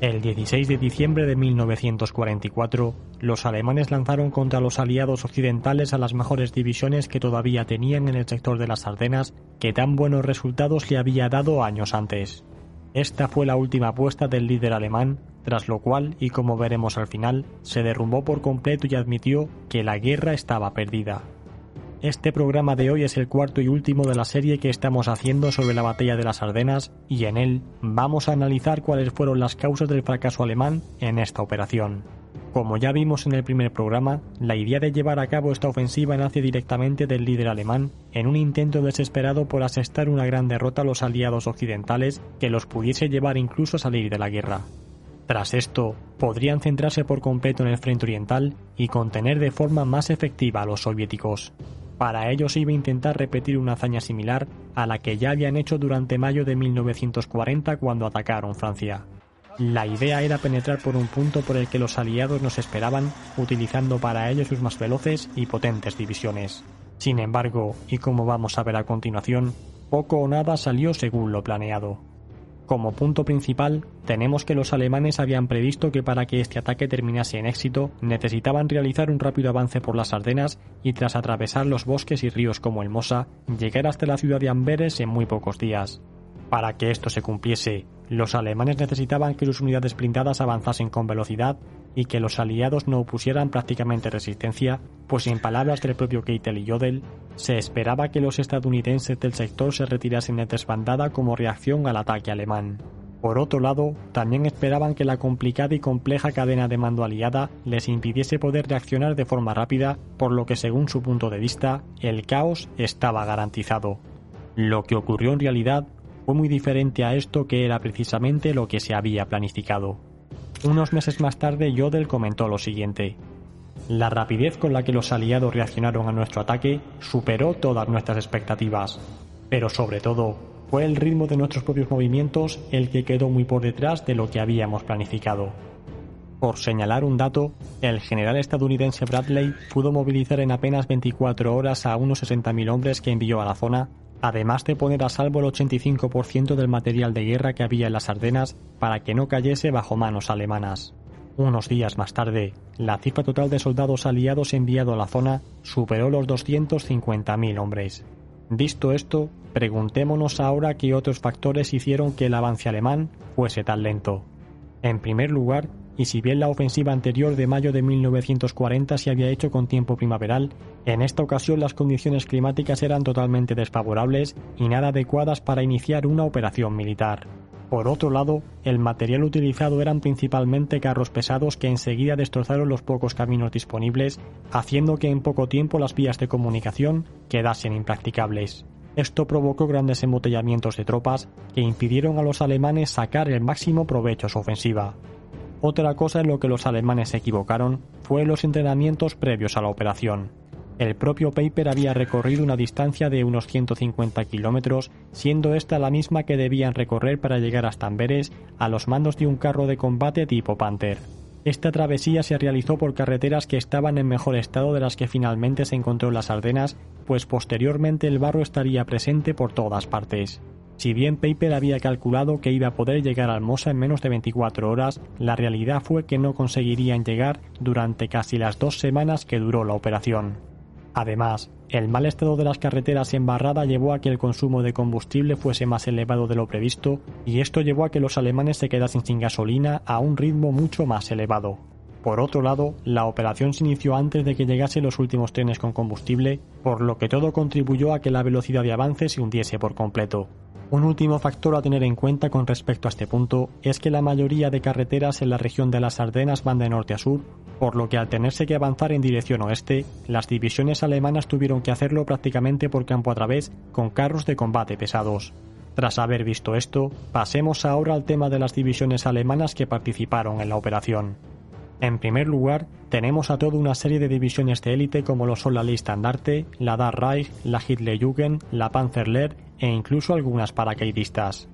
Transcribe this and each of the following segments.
El 16 de diciembre de 1944, los alemanes lanzaron contra los aliados occidentales a las mejores divisiones que todavía tenían en el sector de las Ardenas, que tan buenos resultados le había dado años antes. Esta fue la última apuesta del líder alemán, tras lo cual, y como veremos al final, se derrumbó por completo y admitió que la guerra estaba perdida. Este programa de hoy es el cuarto y último de la serie que estamos haciendo sobre la batalla de las Ardenas y en él vamos a analizar cuáles fueron las causas del fracaso alemán en esta operación. Como ya vimos en el primer programa, la idea de llevar a cabo esta ofensiva nace directamente del líder alemán en un intento desesperado por asestar una gran derrota a los aliados occidentales que los pudiese llevar incluso a salir de la guerra. Tras esto, podrían centrarse por completo en el frente oriental y contener de forma más efectiva a los soviéticos. Para ello se iba a intentar repetir una hazaña similar a la que ya habían hecho durante mayo de 1940 cuando atacaron Francia. La idea era penetrar por un punto por el que los aliados nos esperaban, utilizando para ello sus más veloces y potentes divisiones. Sin embargo, y como vamos a ver a continuación, poco o nada salió según lo planeado. Como punto principal, tenemos que los alemanes habían previsto que para que este ataque terminase en éxito, necesitaban realizar un rápido avance por las Ardenas y tras atravesar los bosques y ríos como el Mosa, llegar hasta la ciudad de Amberes en muy pocos días. Para que esto se cumpliese, los alemanes necesitaban que sus unidades blindadas avanzasen con velocidad y que los aliados no opusieran prácticamente resistencia, pues en palabras del propio Keitel y Jodel, se esperaba que los estadounidenses del sector se retirasen de desbandada como reacción al ataque alemán. Por otro lado, también esperaban que la complicada y compleja cadena de mando aliada les impidiese poder reaccionar de forma rápida, por lo que según su punto de vista, el caos estaba garantizado. Lo que ocurrió en realidad fue muy diferente a esto que era precisamente lo que se había planificado. Unos meses más tarde, Jodel comentó lo siguiente. La rapidez con la que los aliados reaccionaron a nuestro ataque superó todas nuestras expectativas, pero sobre todo fue el ritmo de nuestros propios movimientos el que quedó muy por detrás de lo que habíamos planificado. Por señalar un dato, el general estadounidense Bradley pudo movilizar en apenas 24 horas a unos 60.000 hombres que envió a la zona además de poner a salvo el 85% del material de guerra que había en las Ardenas para que no cayese bajo manos alemanas. Unos días más tarde, la cifra total de soldados aliados enviados a la zona superó los 250.000 hombres. Visto esto, preguntémonos ahora qué otros factores hicieron que el avance alemán fuese tan lento. En primer lugar, y si bien la ofensiva anterior de mayo de 1940 se había hecho con tiempo primaveral, en esta ocasión las condiciones climáticas eran totalmente desfavorables y nada adecuadas para iniciar una operación militar. Por otro lado, el material utilizado eran principalmente carros pesados que enseguida destrozaron los pocos caminos disponibles, haciendo que en poco tiempo las vías de comunicación quedasen impracticables. Esto provocó grandes embotellamientos de tropas que impidieron a los alemanes sacar el máximo provecho a su ofensiva. Otra cosa en lo que los alemanes se equivocaron fue los entrenamientos previos a la operación. El propio Paper había recorrido una distancia de unos 150 kilómetros, siendo esta la misma que debían recorrer para llegar hasta Amberes a los mandos de un carro de combate tipo Panther. Esta travesía se realizó por carreteras que estaban en mejor estado de las que finalmente se encontró en las Ardenas, pues posteriormente el barro estaría presente por todas partes. Si bien Paper había calculado que iba a poder llegar al Mosa en menos de 24 horas, la realidad fue que no conseguirían llegar durante casi las dos semanas que duró la operación. Además, el mal estado de las carreteras en Barrada llevó a que el consumo de combustible fuese más elevado de lo previsto, y esto llevó a que los alemanes se quedasen sin gasolina a un ritmo mucho más elevado. Por otro lado, la operación se inició antes de que llegasen los últimos trenes con combustible, por lo que todo contribuyó a que la velocidad de avance se hundiese por completo. Un último factor a tener en cuenta con respecto a este punto es que la mayoría de carreteras en la región de las Ardenas van de norte a sur, por lo que al tenerse que avanzar en dirección oeste, las divisiones alemanas tuvieron que hacerlo prácticamente por campo a través con carros de combate pesados. Tras haber visto esto, pasemos ahora al tema de las divisiones alemanas que participaron en la operación. En primer lugar, tenemos a toda una serie de divisiones de élite como lo son la Leistandarte, la Dar Reich, la Hitlerjugend, la Panzerlehr e incluso algunas paracaidistas.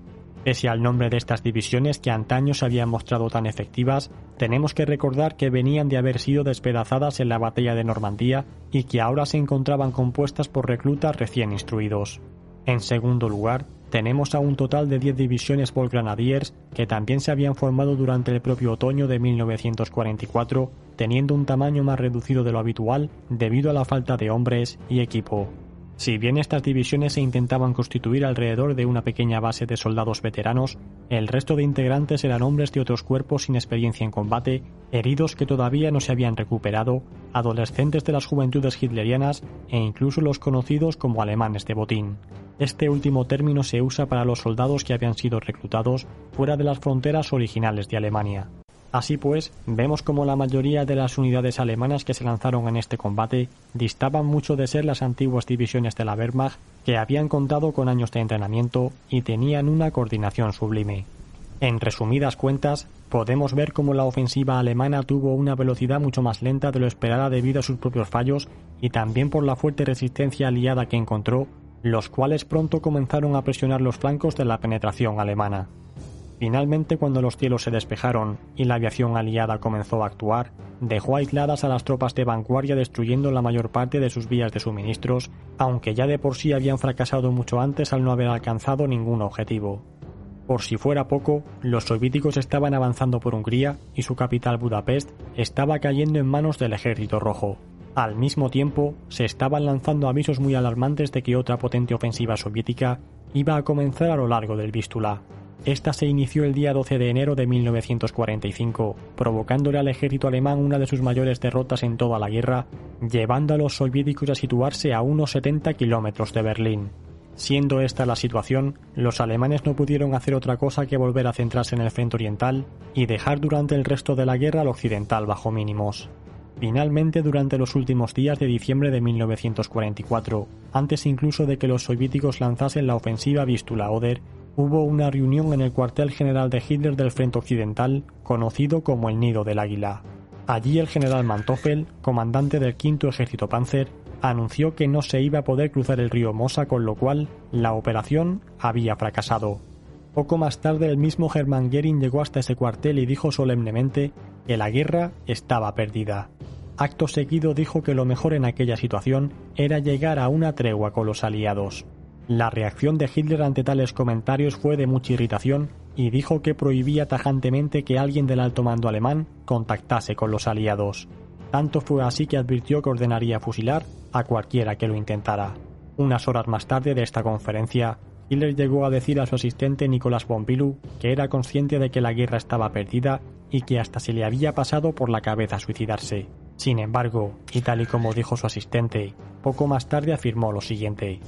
Pese al nombre de estas divisiones que antaño se habían mostrado tan efectivas, tenemos que recordar que venían de haber sido despedazadas en la batalla de Normandía y que ahora se encontraban compuestas por reclutas recién instruidos. En segundo lugar, tenemos a un total de 10 divisiones Volksgrenadiers que también se habían formado durante el propio otoño de 1944, teniendo un tamaño más reducido de lo habitual debido a la falta de hombres y equipo. Si bien estas divisiones se intentaban constituir alrededor de una pequeña base de soldados veteranos, el resto de integrantes eran hombres de otros cuerpos sin experiencia en combate, heridos que todavía no se habían recuperado, adolescentes de las juventudes hitlerianas e incluso los conocidos como alemanes de botín. Este último término se usa para los soldados que habían sido reclutados fuera de las fronteras originales de Alemania. Así pues, vemos como la mayoría de las unidades alemanas que se lanzaron en este combate distaban mucho de ser las antiguas divisiones de la Wehrmacht que habían contado con años de entrenamiento y tenían una coordinación sublime. En resumidas cuentas, podemos ver cómo la ofensiva alemana tuvo una velocidad mucho más lenta de lo esperada debido a sus propios fallos y también por la fuerte resistencia aliada que encontró, los cuales pronto comenzaron a presionar los flancos de la penetración alemana. Finalmente, cuando los cielos se despejaron y la aviación aliada comenzó a actuar, dejó aisladas a las tropas de vanguardia destruyendo la mayor parte de sus vías de suministros, aunque ya de por sí habían fracasado mucho antes al no haber alcanzado ningún objetivo. Por si fuera poco, los soviéticos estaban avanzando por Hungría y su capital Budapest estaba cayendo en manos del ejército rojo. Al mismo tiempo, se estaban lanzando avisos muy alarmantes de que otra potente ofensiva soviética iba a comenzar a lo largo del Vístula. Esta se inició el día 12 de enero de 1945, provocándole al ejército alemán una de sus mayores derrotas en toda la guerra, llevando a los soviéticos a situarse a unos 70 kilómetros de Berlín. Siendo esta la situación, los alemanes no pudieron hacer otra cosa que volver a centrarse en el frente oriental y dejar durante el resto de la guerra al occidental bajo mínimos. Finalmente, durante los últimos días de diciembre de 1944, antes incluso de que los soviéticos lanzasen la ofensiva Vístula-Oder, hubo una reunión en el cuartel general de Hitler del Frente Occidental, conocido como el Nido del Águila. Allí el general Manteuffel, comandante del quinto ejército Panzer, anunció que no se iba a poder cruzar el río Mosa, con lo cual la operación había fracasado. Poco más tarde el mismo Hermann Göring llegó hasta ese cuartel y dijo solemnemente que la guerra estaba perdida. Acto seguido dijo que lo mejor en aquella situación era llegar a una tregua con los aliados. La reacción de Hitler ante tales comentarios fue de mucha irritación y dijo que prohibía tajantemente que alguien del alto mando alemán contactase con los aliados. Tanto fue así que advirtió que ordenaría fusilar a cualquiera que lo intentara. Unas horas más tarde de esta conferencia, Hitler llegó a decir a su asistente Nicolás Pompilou que era consciente de que la guerra estaba perdida y que hasta se le había pasado por la cabeza suicidarse. Sin embargo, y tal y como dijo su asistente, poco más tarde afirmó lo siguiente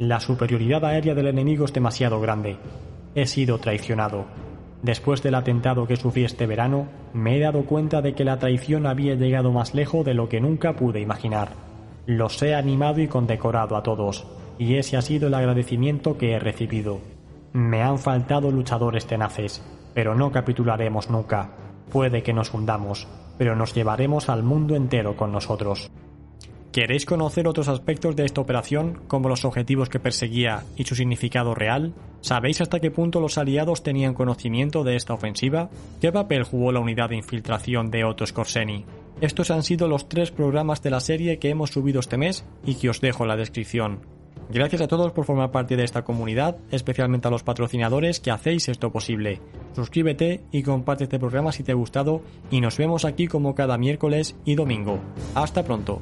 la superioridad aérea del enemigo es demasiado grande. He sido traicionado. Después del atentado que sufrí este verano, me he dado cuenta de que la traición había llegado más lejos de lo que nunca pude imaginar. Los he animado y condecorado a todos, y ese ha sido el agradecimiento que he recibido. Me han faltado luchadores tenaces, pero no capitularemos nunca. Puede que nos hundamos, pero nos llevaremos al mundo entero con nosotros. ¿Queréis conocer otros aspectos de esta operación, como los objetivos que perseguía y su significado real? ¿Sabéis hasta qué punto los aliados tenían conocimiento de esta ofensiva? ¿Qué papel jugó la unidad de infiltración de Otto Skorseny? Estos han sido los tres programas de la serie que hemos subido este mes y que os dejo en la descripción. Gracias a todos por formar parte de esta comunidad, especialmente a los patrocinadores que hacéis esto posible. Suscríbete y comparte este programa si te ha gustado y nos vemos aquí como cada miércoles y domingo. Hasta pronto.